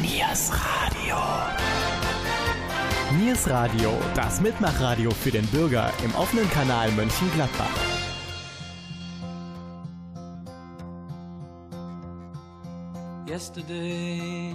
Niers Radio. Niers Radio, das Mitmachradio für den Bürger im offenen Kanal Mönchengladbach. Yesterday,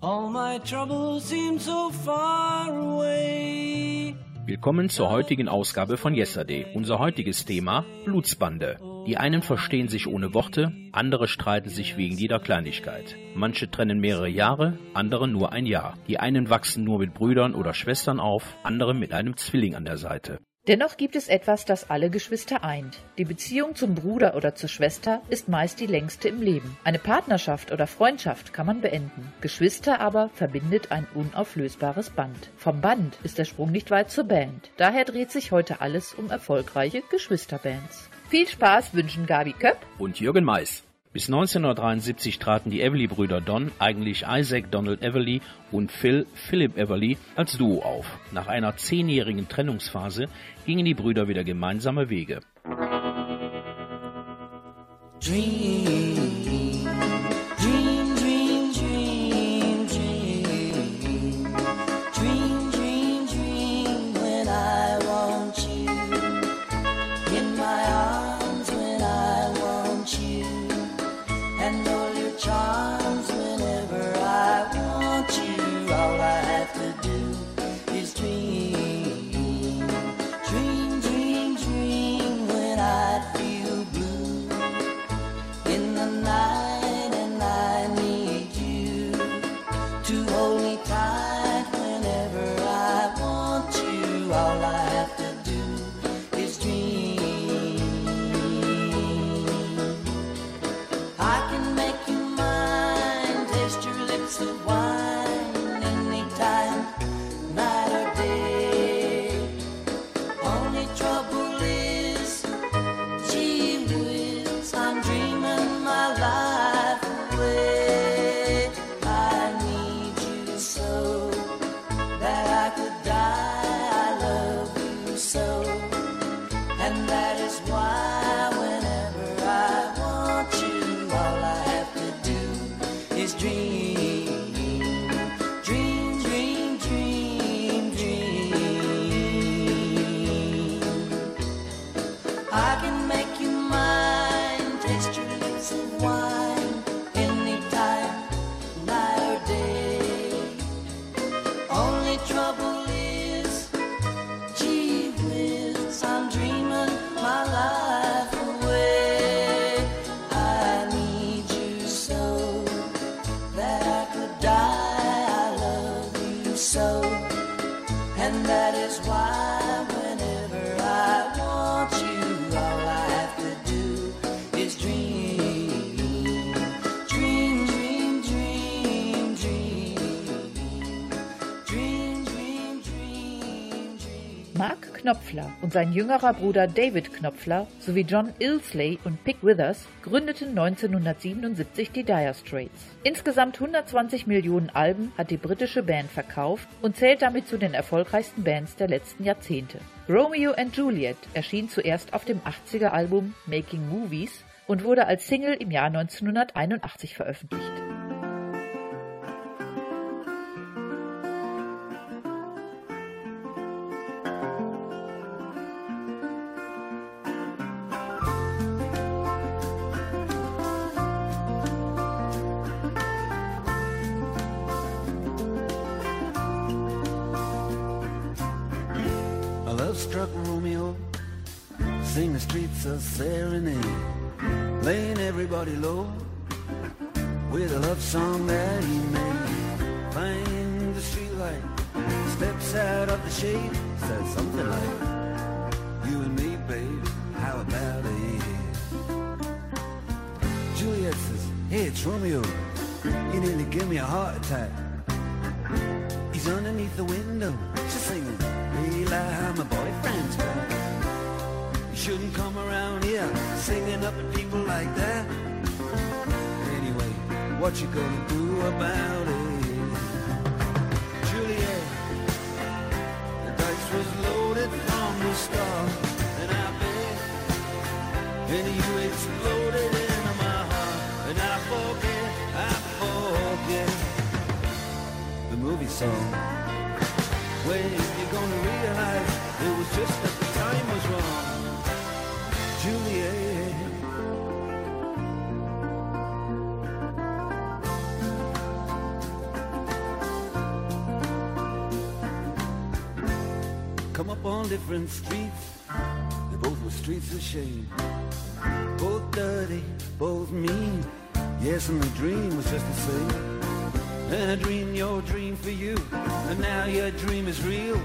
all my troubles seem so far away. Willkommen zur heutigen Ausgabe von Yesterday. Unser heutiges Thema Blutsbande. Die einen verstehen sich ohne Worte, andere streiten sich wegen jeder Kleinigkeit. Manche trennen mehrere Jahre, andere nur ein Jahr. Die einen wachsen nur mit Brüdern oder Schwestern auf, andere mit einem Zwilling an der Seite. Dennoch gibt es etwas, das alle Geschwister eint. Die Beziehung zum Bruder oder zur Schwester ist meist die längste im Leben. Eine Partnerschaft oder Freundschaft kann man beenden. Geschwister aber verbindet ein unauflösbares Band. Vom Band ist der Sprung nicht weit zur Band. Daher dreht sich heute alles um erfolgreiche Geschwisterbands. Viel Spaß wünschen Gabi Köpp und Jürgen Mais. Bis 1973 traten die Everly-Brüder Don, eigentlich Isaac Donald Everly und Phil Philip Everly, als Duo auf. Nach einer zehnjährigen Trennungsphase gingen die Brüder wieder gemeinsame Wege. Dream, Mark Knopfler und sein jüngerer Bruder David Knopfler sowie John Ilsley und Pick Withers gründeten 1977 die Dire Straits. Insgesamt 120 Millionen Alben hat die britische Band verkauft und zählt damit zu den erfolgreichsten Bands der letzten Jahrzehnte. Romeo and Juliet erschien zuerst auf dem 80er Album Making Movies und wurde als Single im Jahr 1981 veröffentlicht. And you exploded into my heart, and I forget, I forget the movie song. When you're gonna realize it was just that the time was wrong. Juliet. Come up on different streets, were streets of shame. Both dirty, both mean. Yes, and the dream was just the same. And I dreamed your dream for you, and now your dream is real.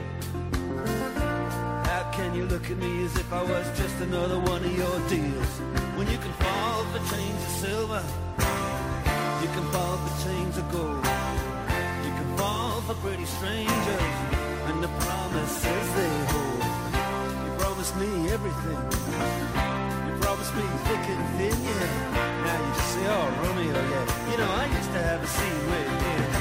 How can you look at me as if I was just another one of your deals? When you can fall for chains of silver, you can fall for chains of gold. You can fall for pretty strangers, and the promises they hold. Promised me everything. You promised me thick and thin, yeah. Now you just say, oh, Romeo, yeah. You know, I used to have a scene with yeah.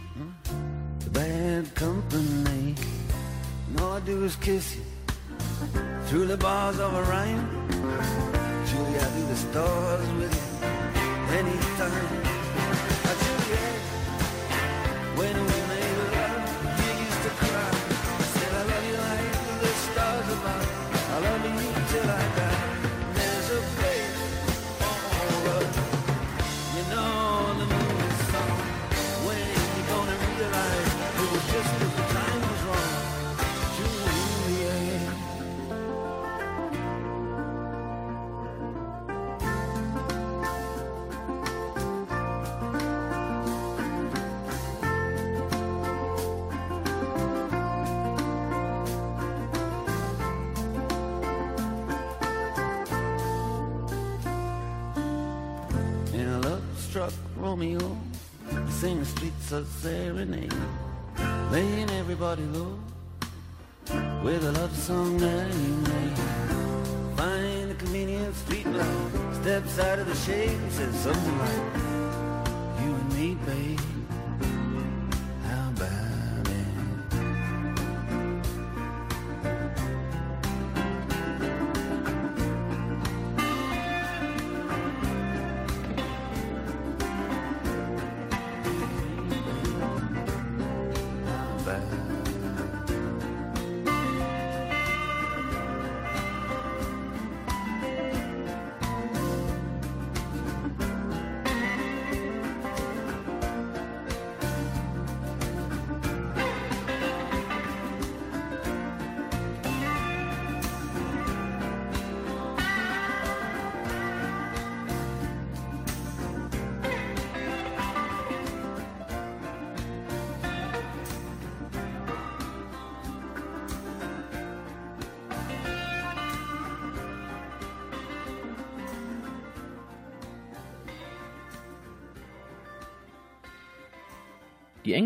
do is kiss you through the bars of a rhyme. Julie, I do the stars with you anytime. Low with a love song that he made. Find the convenient street light, steps out of the shade and says something like,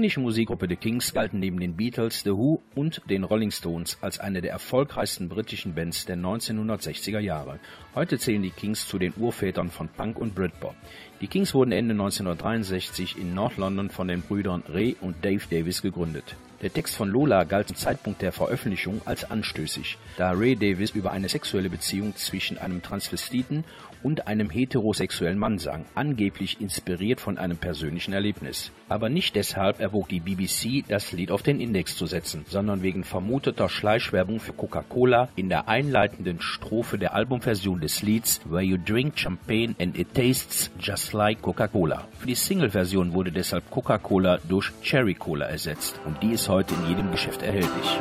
Die englische Musikgruppe The Kings galten neben den Beatles, The Who und den Rolling Stones als eine der erfolgreichsten britischen Bands der 1960er Jahre. Heute zählen die Kings zu den Urvätern von Punk und Britpop. Die Kings wurden Ende 1963 in North London von den Brüdern Ray und Dave Davis gegründet. Der Text von Lola galt zum Zeitpunkt der Veröffentlichung als anstößig, da Ray Davis über eine sexuelle Beziehung zwischen einem Transvestiten und einem heterosexuellen Mann sang, angeblich inspiriert von einem persönlichen Erlebnis. Aber nicht deshalb erwog die BBC, das Lied auf den Index zu setzen, sondern wegen vermuteter Schleichwerbung für Coca-Cola in der einleitenden Strophe der Albumversion des Lieds Where You Drink Champagne and It Tastes Just Like Coca-Cola. Für die Single-Version wurde deshalb Coca-Cola durch Cherry-Cola ersetzt und die ist heute in jedem Geschäft erhältlich.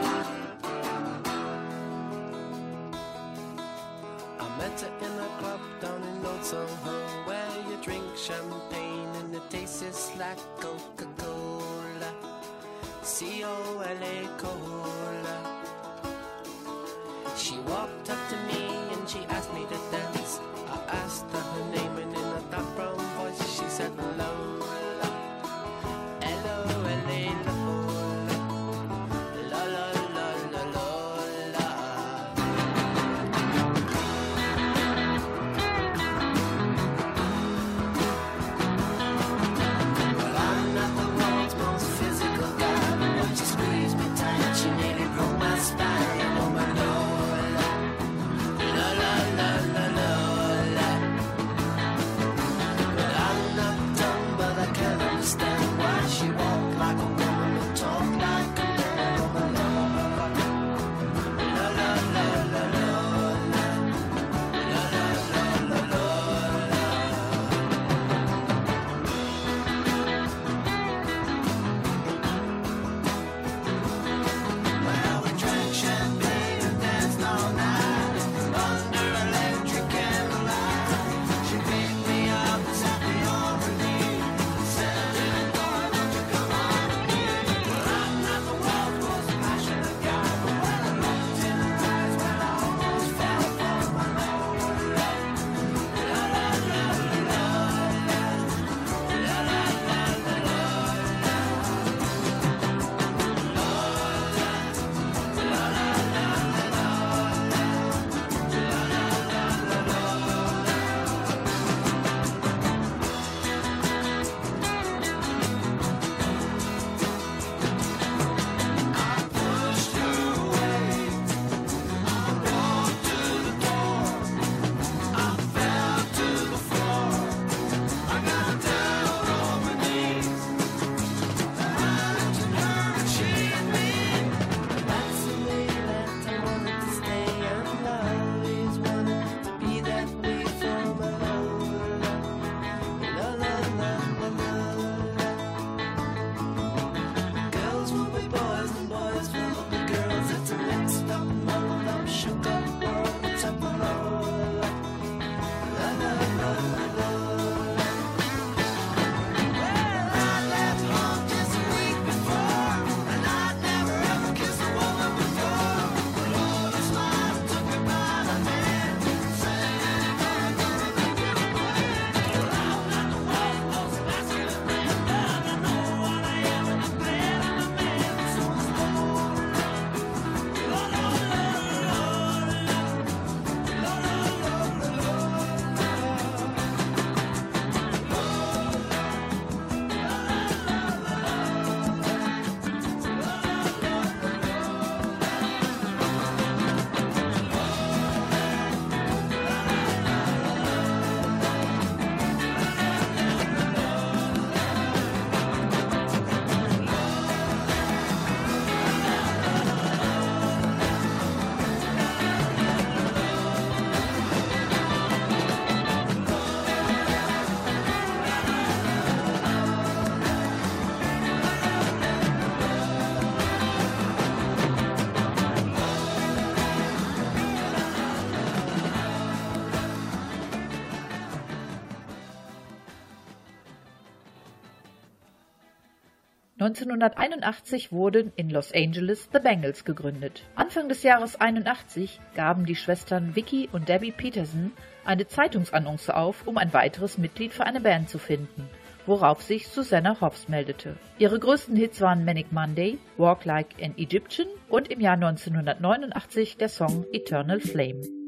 1981 wurden in Los Angeles The Bengals gegründet. Anfang des Jahres 81 gaben die Schwestern Vicky und Debbie Peterson eine Zeitungsannonce auf, um ein weiteres Mitglied für eine Band zu finden, worauf sich Susanna Hoffs meldete. Ihre größten Hits waren Manic Monday, Walk Like an Egyptian und im Jahr 1989 der Song Eternal Flame.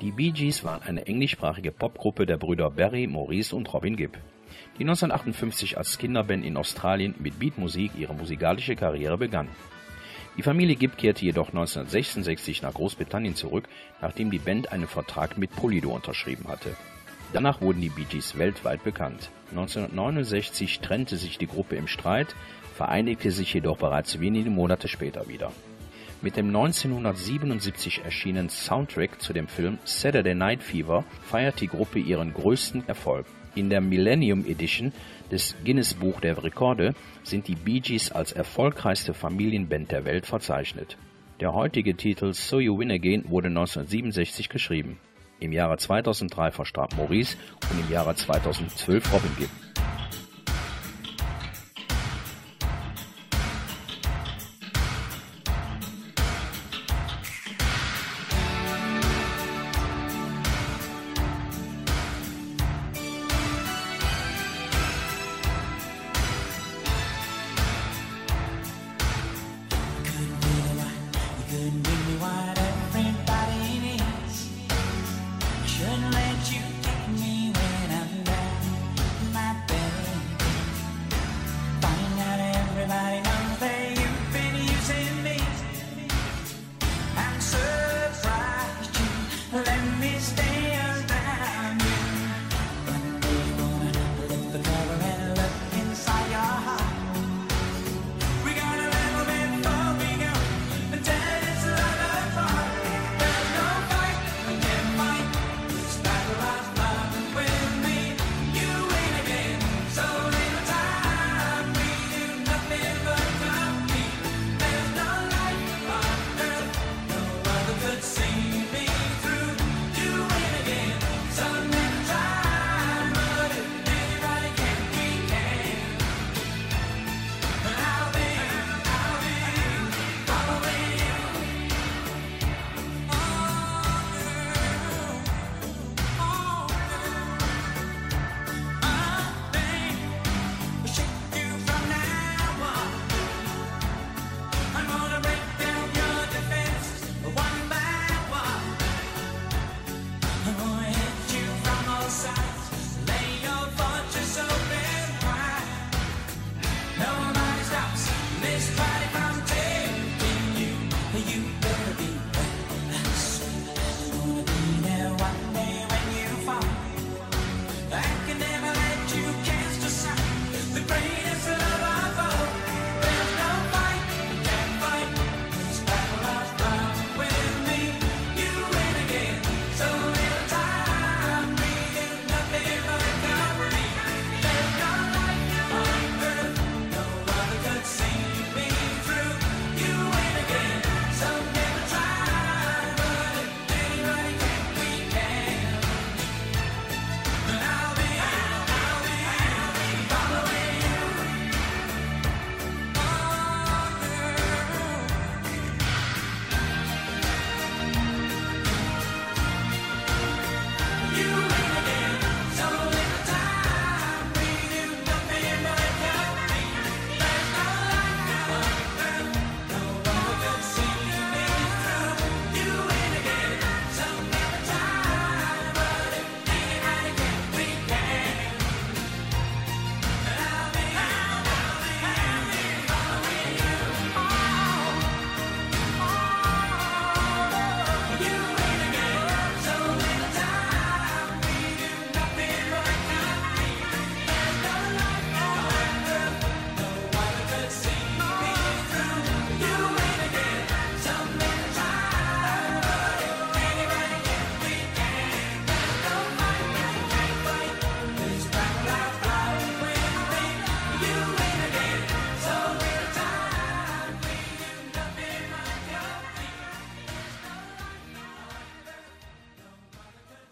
Die Bee Gees waren eine englischsprachige Popgruppe der Brüder Barry, Maurice und Robin Gibb, die 1958 als Kinderband in Australien mit Beatmusik ihre musikalische Karriere begann. Die Familie Gibb kehrte jedoch 1966 nach Großbritannien zurück, nachdem die Band einen Vertrag mit Polydor unterschrieben hatte. Danach wurden die Bee Gees weltweit bekannt. 1969 trennte sich die Gruppe im Streit, vereinigte sich jedoch bereits wenige Monate später wieder. Mit dem 1977 erschienenen Soundtrack zu dem Film Saturday Night Fever feiert die Gruppe ihren größten Erfolg. In der Millennium Edition des Guinness Buch der Rekorde sind die Bee Gees als erfolgreichste Familienband der Welt verzeichnet. Der heutige Titel So You Win Again wurde 1967 geschrieben. Im Jahre 2003 verstarb Maurice und im Jahre 2012 Robin Gibb.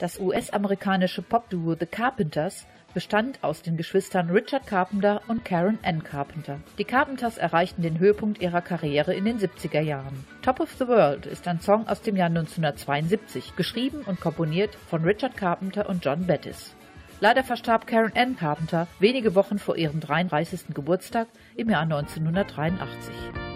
Das US-amerikanische Popduo The Carpenters bestand aus den Geschwistern Richard Carpenter und Karen Ann Carpenter. Die Carpenters erreichten den Höhepunkt ihrer Karriere in den 70er Jahren. Top of the World ist ein Song aus dem Jahr 1972, geschrieben und komponiert von Richard Carpenter und John Bettis. Leider verstarb Karen Ann Carpenter wenige Wochen vor ihrem 33. Geburtstag im Jahr 1983.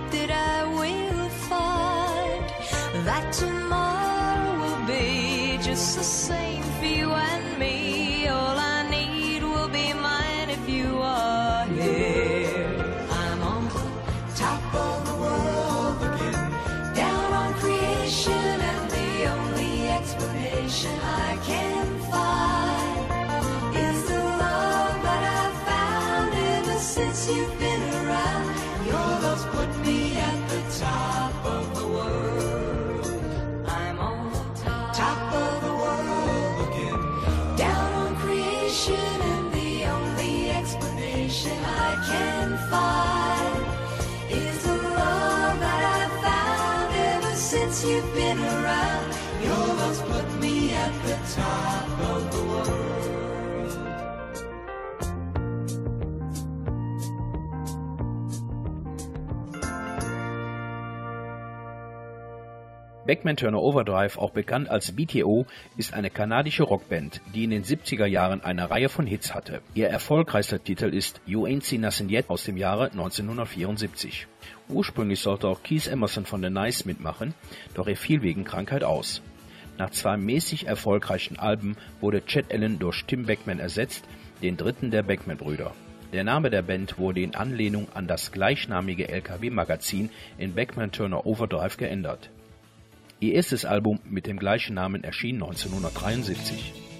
that tomorrow will be just the same for you and me. Beckman Turner Overdrive, auch bekannt als BTO, ist eine kanadische Rockband, die in den 70er Jahren eine Reihe von Hits hatte. Ihr erfolgreichster Titel ist You Ain't Seen Nothing Yet aus dem Jahre 1974. Ursprünglich sollte auch Keith Emerson von The Nice mitmachen, doch er fiel wegen Krankheit aus. Nach zwei mäßig erfolgreichen Alben wurde Chet Allen durch Tim Beckman ersetzt, den dritten der Beckman-Brüder. Der Name der Band wurde in Anlehnung an das gleichnamige LKW-Magazin in Beckman Turner Overdrive geändert. Ihr erstes Album mit dem gleichen Namen erschien 1973.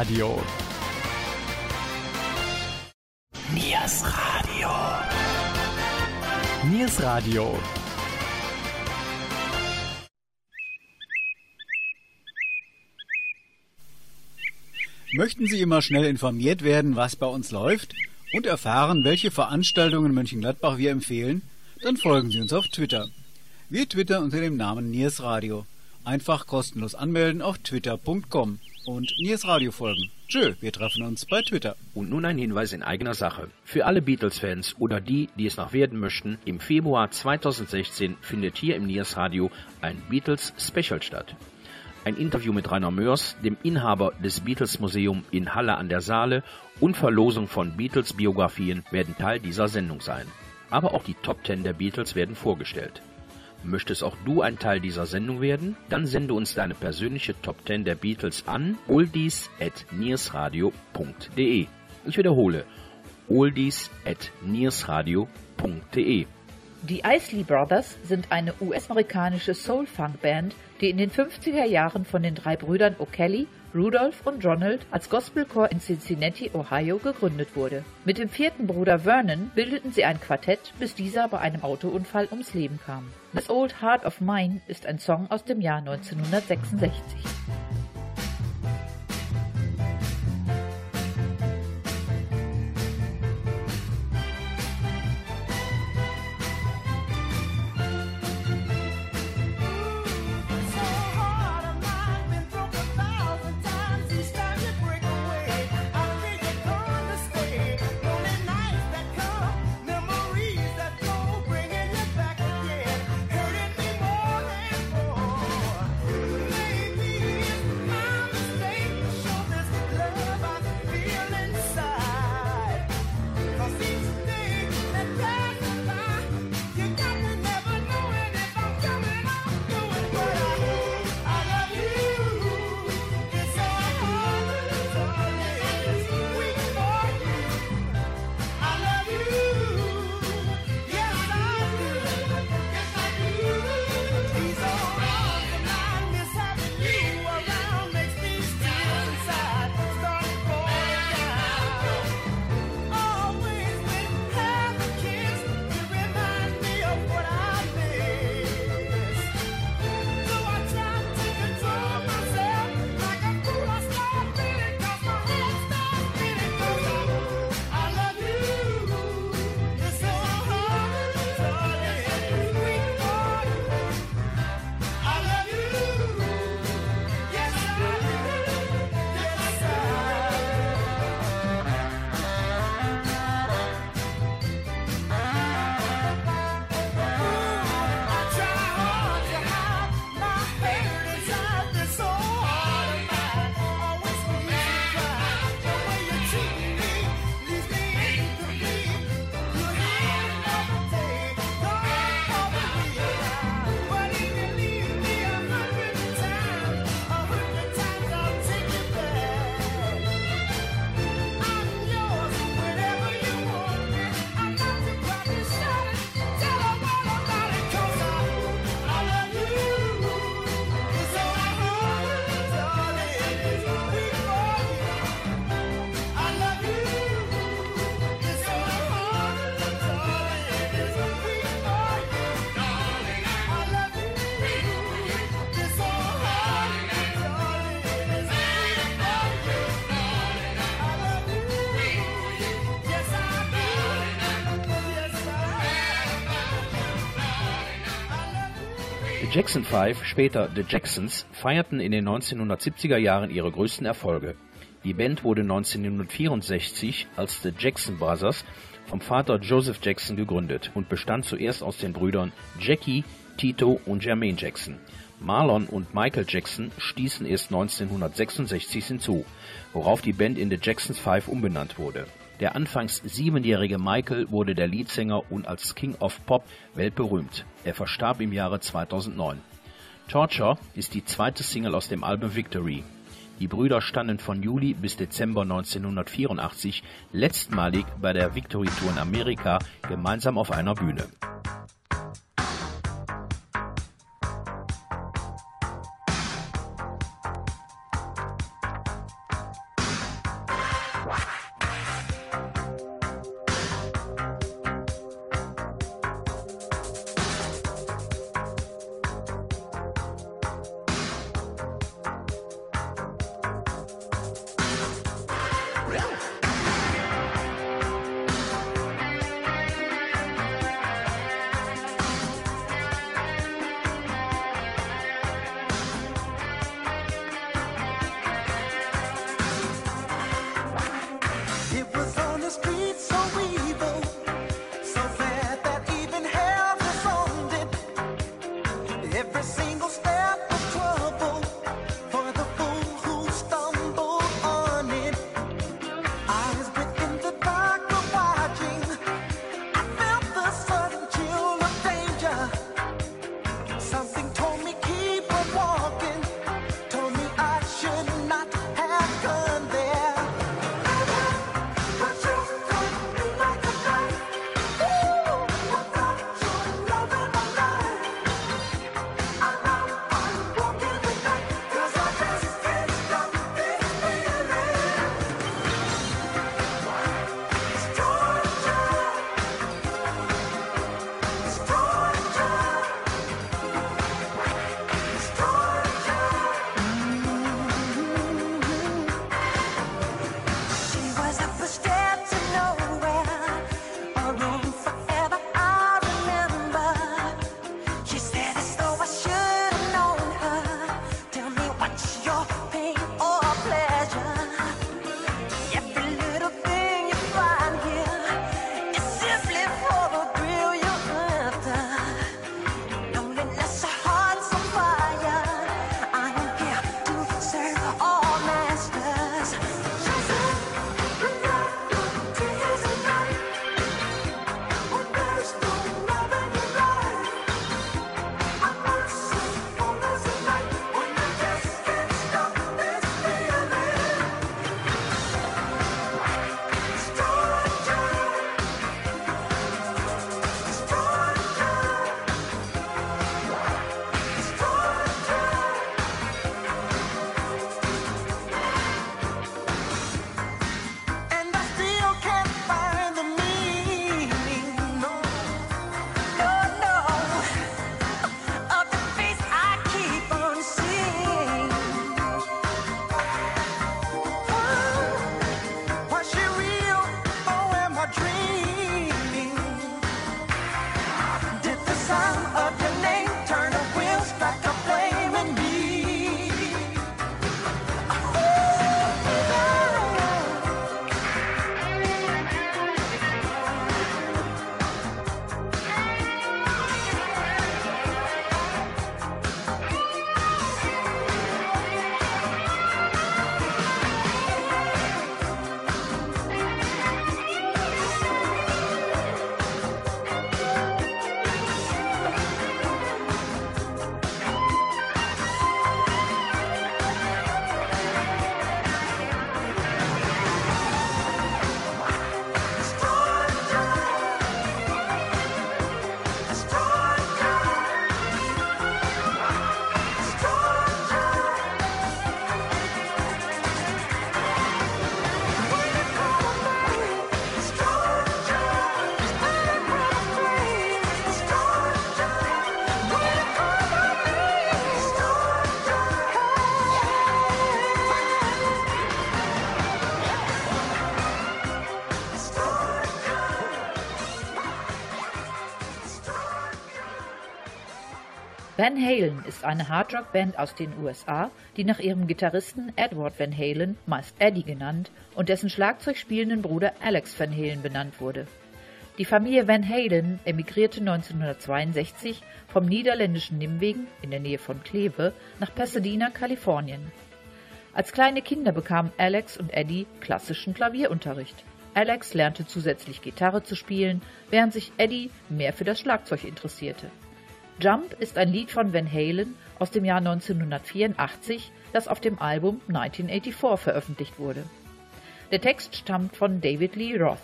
Radio. Niers Radio. Niers Radio. Möchten Sie immer schnell informiert werden, was bei uns läuft und erfahren, welche Veranstaltungen in Mönchengladbach wir empfehlen? Dann folgen Sie uns auf Twitter. Wir twittern unter dem Namen Niers Radio. Einfach kostenlos anmelden auf twitter.com und Niers Radio folgen. Tschö, wir treffen uns bei Twitter. Und nun ein Hinweis in eigener Sache. Für alle Beatles-Fans oder die, die es noch werden möchten, im Februar 2016 findet hier im Niers Radio ein Beatles-Special statt. Ein Interview mit Rainer Mörs, dem Inhaber des Beatles Museum in Halle an der Saale und Verlosung von Beatles-Biografien werden Teil dieser Sendung sein. Aber auch die Top 10 der Beatles werden vorgestellt. Möchtest auch du ein Teil dieser Sendung werden? Dann sende uns deine persönliche Top 10 der Beatles an oldies@niersradio.de. Ich wiederhole: oldies@niersradio.de. Die Isley Brothers sind eine US-amerikanische Soul-Funk-Band, die in den 50er Jahren von den drei Brüdern O'Kelly, Rudolph und Ronald als Gospelchor in Cincinnati, Ohio gegründet wurde. Mit dem vierten Bruder Vernon bildeten sie ein Quartett, bis dieser bei einem Autounfall ums Leben kam. This Old Heart of Mine ist ein Song aus dem Jahr 1966. Jackson Five, später The Jacksons, feierten in den 1970er Jahren ihre größten Erfolge. Die Band wurde 1964 als The Jackson Brothers vom Vater Joseph Jackson gegründet und bestand zuerst aus den Brüdern Jackie, Tito und Jermaine Jackson. Marlon und Michael Jackson stießen erst 1966 hinzu, worauf die Band in The Jacksons Five umbenannt wurde. Der anfangs siebenjährige Michael wurde der Leadsänger und als King of Pop weltberühmt. Er verstarb im Jahre 2009. Torture ist die zweite Single aus dem Album Victory. Die Brüder standen von Juli bis Dezember 1984 letztmalig bei der Victory Tour in Amerika gemeinsam auf einer Bühne. Van Halen ist eine Hardrock-Band aus den USA, die nach ihrem Gitarristen Edward Van Halen, meist Eddie genannt, und dessen Schlagzeug spielenden Bruder Alex Van Halen benannt wurde. Die Familie Van Halen emigrierte 1962 vom niederländischen Nimwegen in der Nähe von Kleve nach Pasadena, Kalifornien. Als kleine Kinder bekamen Alex und Eddie klassischen Klavierunterricht. Alex lernte zusätzlich Gitarre zu spielen, während sich Eddie mehr für das Schlagzeug interessierte. Jump ist ein Lied von Van Halen aus dem Jahr 1984, das auf dem Album 1984 veröffentlicht wurde. Der Text stammt von David Lee Roth.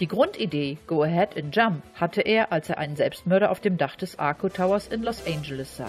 Die Grundidee Go Ahead and Jump hatte er, als er einen Selbstmörder auf dem Dach des Arco Towers in Los Angeles sah.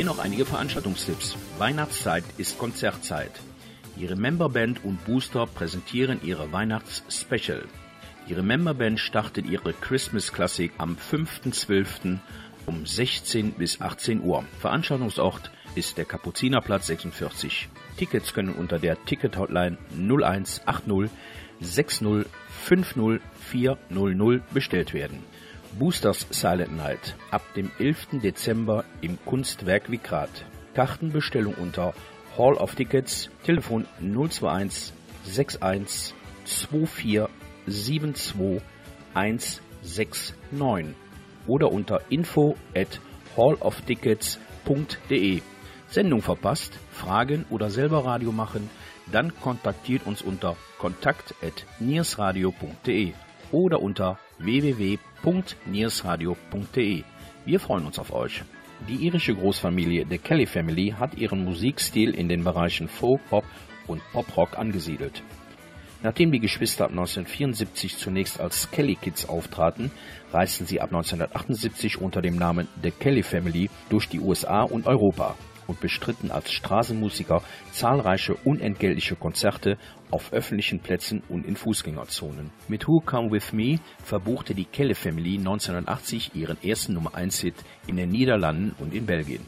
Hier noch einige Veranstaltungstipps. Weihnachtszeit ist Konzertzeit. Ihre Memberband und Booster präsentieren ihre Weihnachts-Special. Ihre Memberband startet ihre Christmas Classic am 5.12. um 16 bis 18 Uhr. Veranstaltungsort ist der Kapuzinerplatz 46. Tickets können unter der Ticket-Hotline 0180 60 50 400 bestellt werden. Boosters Silent Night ab dem 11. Dezember im Kunstwerk Wikrat. Kartenbestellung unter Hall of Tickets, Telefon 021 61 24 72 169 oder unter info at halloftickets.de. Sendung verpasst, Fragen oder selber Radio machen, dann kontaktiert uns unter kontakt at niersradio.de oder unter www.niersradio.de. Wir freuen uns auf euch. Die irische Großfamilie The Kelly Family hat ihren Musikstil in den Bereichen Folk, Pop und Poprock angesiedelt. Nachdem die Geschwister ab 1974 zunächst als Kelly Kids auftraten, reisten sie ab 1978 unter dem Namen The Kelly Family durch die USA und Europa und bestritten als Straßenmusiker zahlreiche unentgeltliche Konzerte auf öffentlichen Plätzen und in Fußgängerzonen. Mit Who Come With Me verbuchte die Kelly Family 1980 ihren ersten Nummer 1 Hit in den Niederlanden und in Belgien.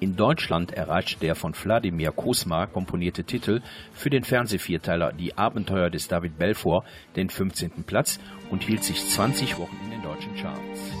In Deutschland erreichte der von Wladimir Kosma komponierte Titel für den Fernsehvierteiler Die Abenteuer des David Belfort den 15. Platz und hielt sich 20 Wochen in den deutschen Charts.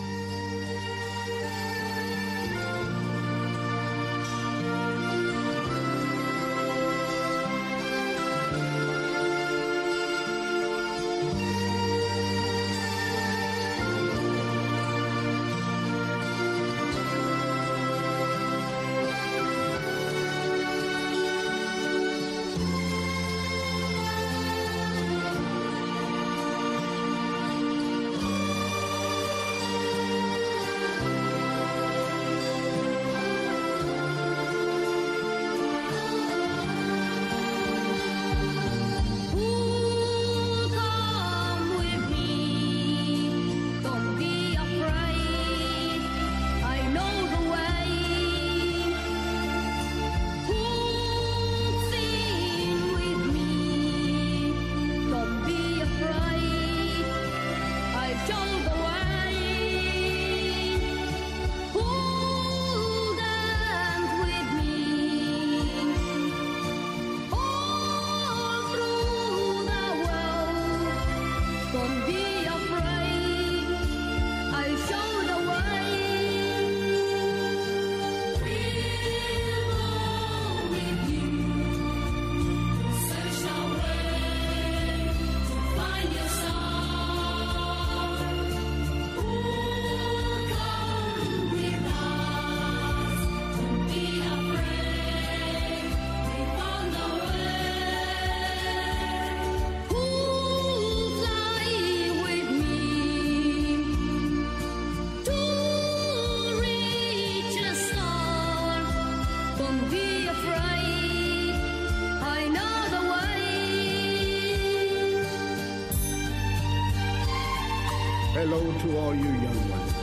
Hello to all you young ones.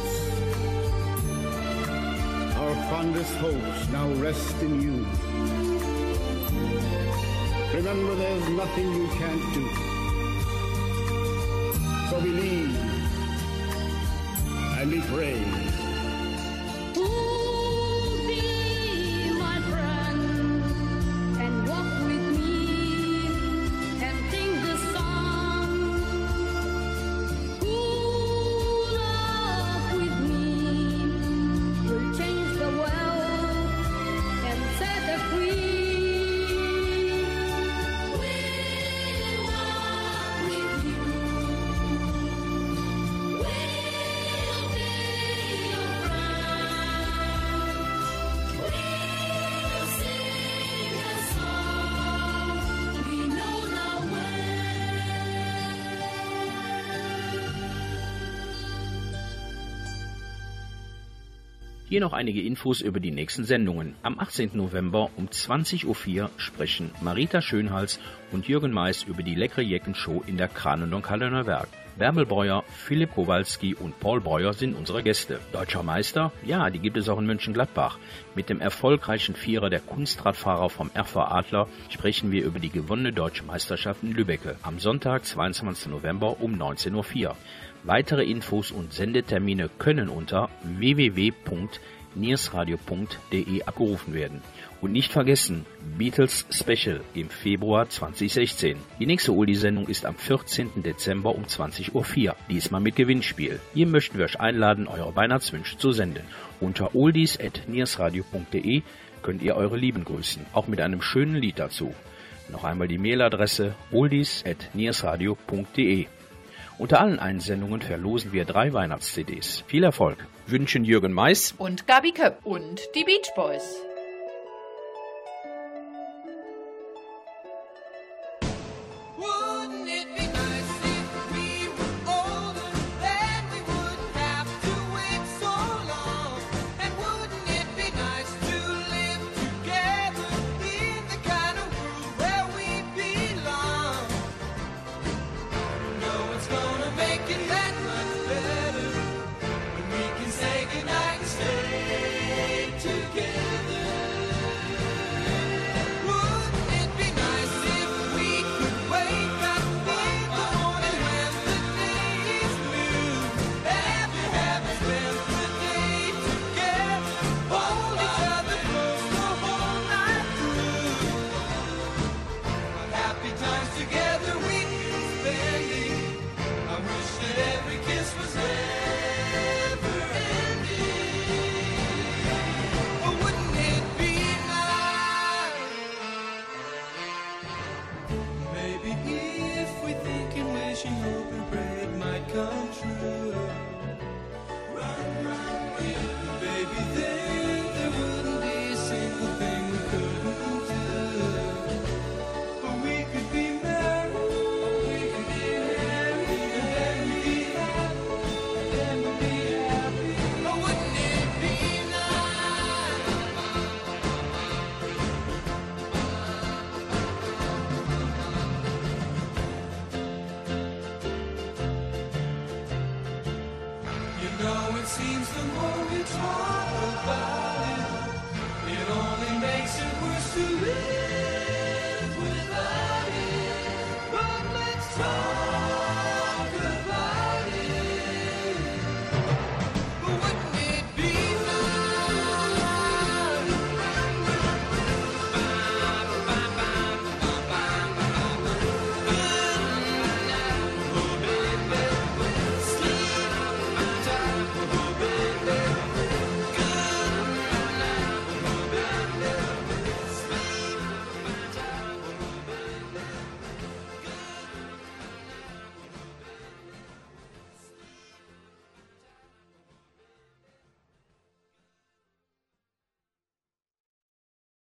Our fondest hopes now rest in you. Remember, there's nothing you can't do. So believe and be brave. Hier noch einige Infos über die nächsten Sendungen. Am 18. November um 20.04 Uhr sprechen Marita Schönhals und Jürgen Mais über die leckere Jecken-Show in der Kranendonk-Halle Werk. Bärbel Breuer, Philipp Kowalski und Paul Breuer sind unsere Gäste. Deutscher Meister? Ja, die gibt es auch in Mönchengladbach. Mit dem erfolgreichen Vierer der Kunstradfahrer vom RV Adler sprechen wir über die gewonnene deutsche Meisterschaft in Lübbecke am Sonntag, 22. November um 19.04 Uhr. Weitere Infos und Sendetermine können unter www.nsradio.de niersradio.de abgerufen werden. Und nicht vergessen, Beatles Special im Februar 2016. Die nächste Oldie-Sendung ist am 14. Dezember um 20.04 Uhr, diesmal mit Gewinnspiel. Hier möchten wir euch einladen, eure Weihnachtswünsche zu senden. Unter oldies.niersradio.de könnt ihr eure Lieben grüßen, auch mit einem schönen Lied dazu. Noch einmal die Mailadresse oldies.niersradio.de. Unter allen Einsendungen verlosen wir drei Weihnachts-CDs. Viel Erfolg. Wünschen Jürgen Mais Und Gabi Köpp. Und die Beach Boys.